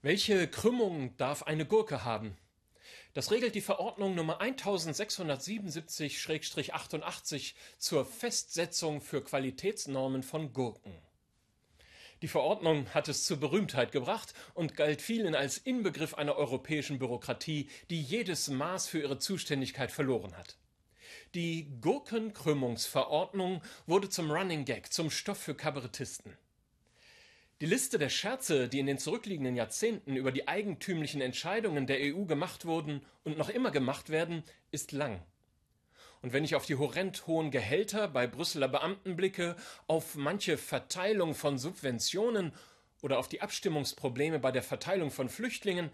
Welche Krümmung darf eine Gurke haben? Das regelt die Verordnung Nummer 1677-88 zur Festsetzung für Qualitätsnormen von Gurken. Die Verordnung hat es zur Berühmtheit gebracht und galt vielen als Inbegriff einer europäischen Bürokratie, die jedes Maß für ihre Zuständigkeit verloren hat. Die Gurkenkrümmungsverordnung wurde zum Running Gag, zum Stoff für Kabarettisten. Die Liste der Scherze, die in den zurückliegenden Jahrzehnten über die eigentümlichen Entscheidungen der EU gemacht wurden und noch immer gemacht werden, ist lang. Und wenn ich auf die horrend hohen Gehälter bei Brüsseler Beamten blicke, auf manche Verteilung von Subventionen oder auf die Abstimmungsprobleme bei der Verteilung von Flüchtlingen,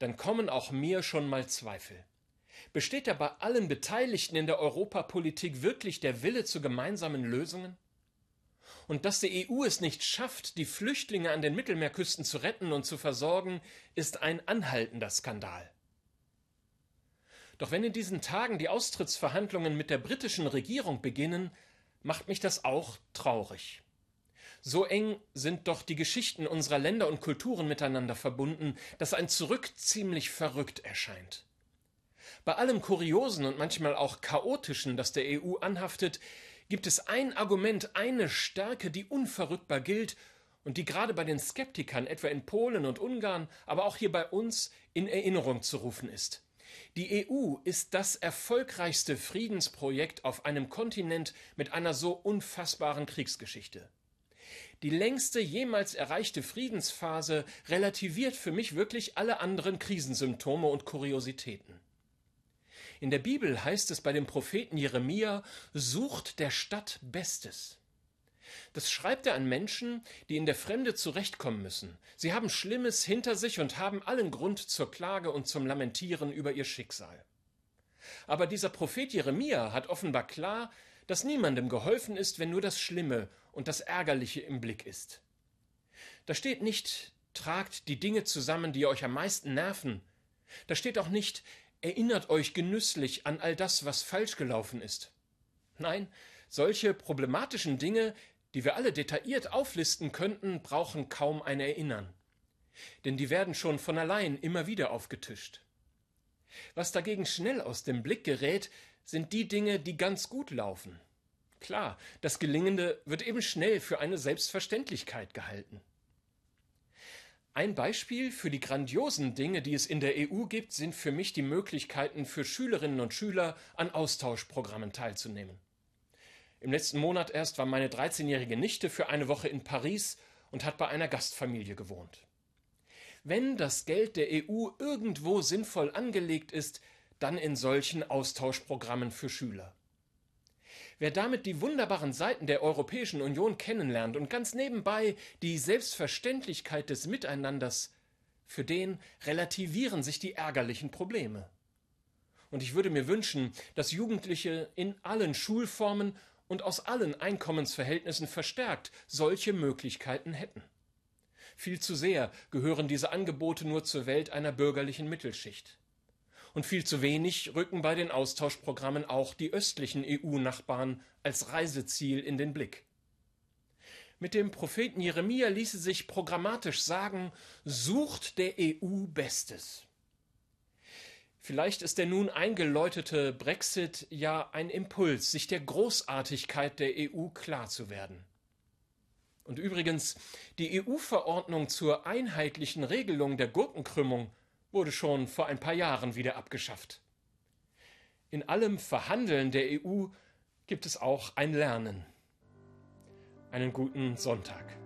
dann kommen auch mir schon mal Zweifel. Besteht da bei allen Beteiligten in der Europapolitik wirklich der Wille zu gemeinsamen Lösungen? Und dass die EU es nicht schafft, die Flüchtlinge an den Mittelmeerküsten zu retten und zu versorgen, ist ein anhaltender Skandal. Doch wenn in diesen Tagen die Austrittsverhandlungen mit der britischen Regierung beginnen, macht mich das auch traurig. So eng sind doch die Geschichten unserer Länder und Kulturen miteinander verbunden, dass ein Zurück ziemlich verrückt erscheint. Bei allem Kuriosen und manchmal auch Chaotischen, das der EU anhaftet, gibt es ein Argument, eine Stärke, die unverrückbar gilt und die gerade bei den Skeptikern, etwa in Polen und Ungarn, aber auch hier bei uns, in Erinnerung zu rufen ist. Die EU ist das erfolgreichste Friedensprojekt auf einem Kontinent mit einer so unfassbaren Kriegsgeschichte. Die längste jemals erreichte Friedensphase relativiert für mich wirklich alle anderen Krisensymptome und Kuriositäten. In der Bibel heißt es bei dem Propheten Jeremia, sucht der Stadt Bestes. Das schreibt er an Menschen, die in der Fremde zurechtkommen müssen. Sie haben Schlimmes hinter sich und haben allen Grund zur Klage und zum Lamentieren über ihr Schicksal. Aber dieser Prophet Jeremia hat offenbar klar, dass niemandem geholfen ist, wenn nur das Schlimme und das Ärgerliche im Blick ist. Da steht nicht, tragt die Dinge zusammen, die euch am meisten nerven. Da steht auch nicht, Erinnert euch genüsslich an all das, was falsch gelaufen ist. Nein, solche problematischen Dinge, die wir alle detailliert auflisten könnten, brauchen kaum ein Erinnern. Denn die werden schon von allein immer wieder aufgetischt. Was dagegen schnell aus dem Blick gerät, sind die Dinge, die ganz gut laufen. Klar, das Gelingende wird eben schnell für eine Selbstverständlichkeit gehalten. Ein Beispiel für die grandiosen Dinge, die es in der EU gibt, sind für mich die Möglichkeiten für Schülerinnen und Schüler an Austauschprogrammen teilzunehmen. Im letzten Monat erst war meine 13-jährige Nichte für eine Woche in Paris und hat bei einer Gastfamilie gewohnt. Wenn das Geld der EU irgendwo sinnvoll angelegt ist, dann in solchen Austauschprogrammen für Schüler. Wer damit die wunderbaren Seiten der Europäischen Union kennenlernt und ganz nebenbei die Selbstverständlichkeit des Miteinanders, für den relativieren sich die ärgerlichen Probleme. Und ich würde mir wünschen, dass Jugendliche in allen Schulformen und aus allen Einkommensverhältnissen verstärkt solche Möglichkeiten hätten. Viel zu sehr gehören diese Angebote nur zur Welt einer bürgerlichen Mittelschicht und viel zu wenig rücken bei den Austauschprogrammen auch die östlichen EU-Nachbarn als Reiseziel in den Blick. Mit dem Propheten Jeremia ließe sich programmatisch sagen, sucht der EU Bestes. Vielleicht ist der nun eingeläutete Brexit ja ein Impuls, sich der Großartigkeit der EU klar zu werden. Und übrigens, die EU-Verordnung zur einheitlichen Regelung der Gurkenkrümmung wurde schon vor ein paar Jahren wieder abgeschafft. In allem Verhandeln der EU gibt es auch ein Lernen. Einen guten Sonntag.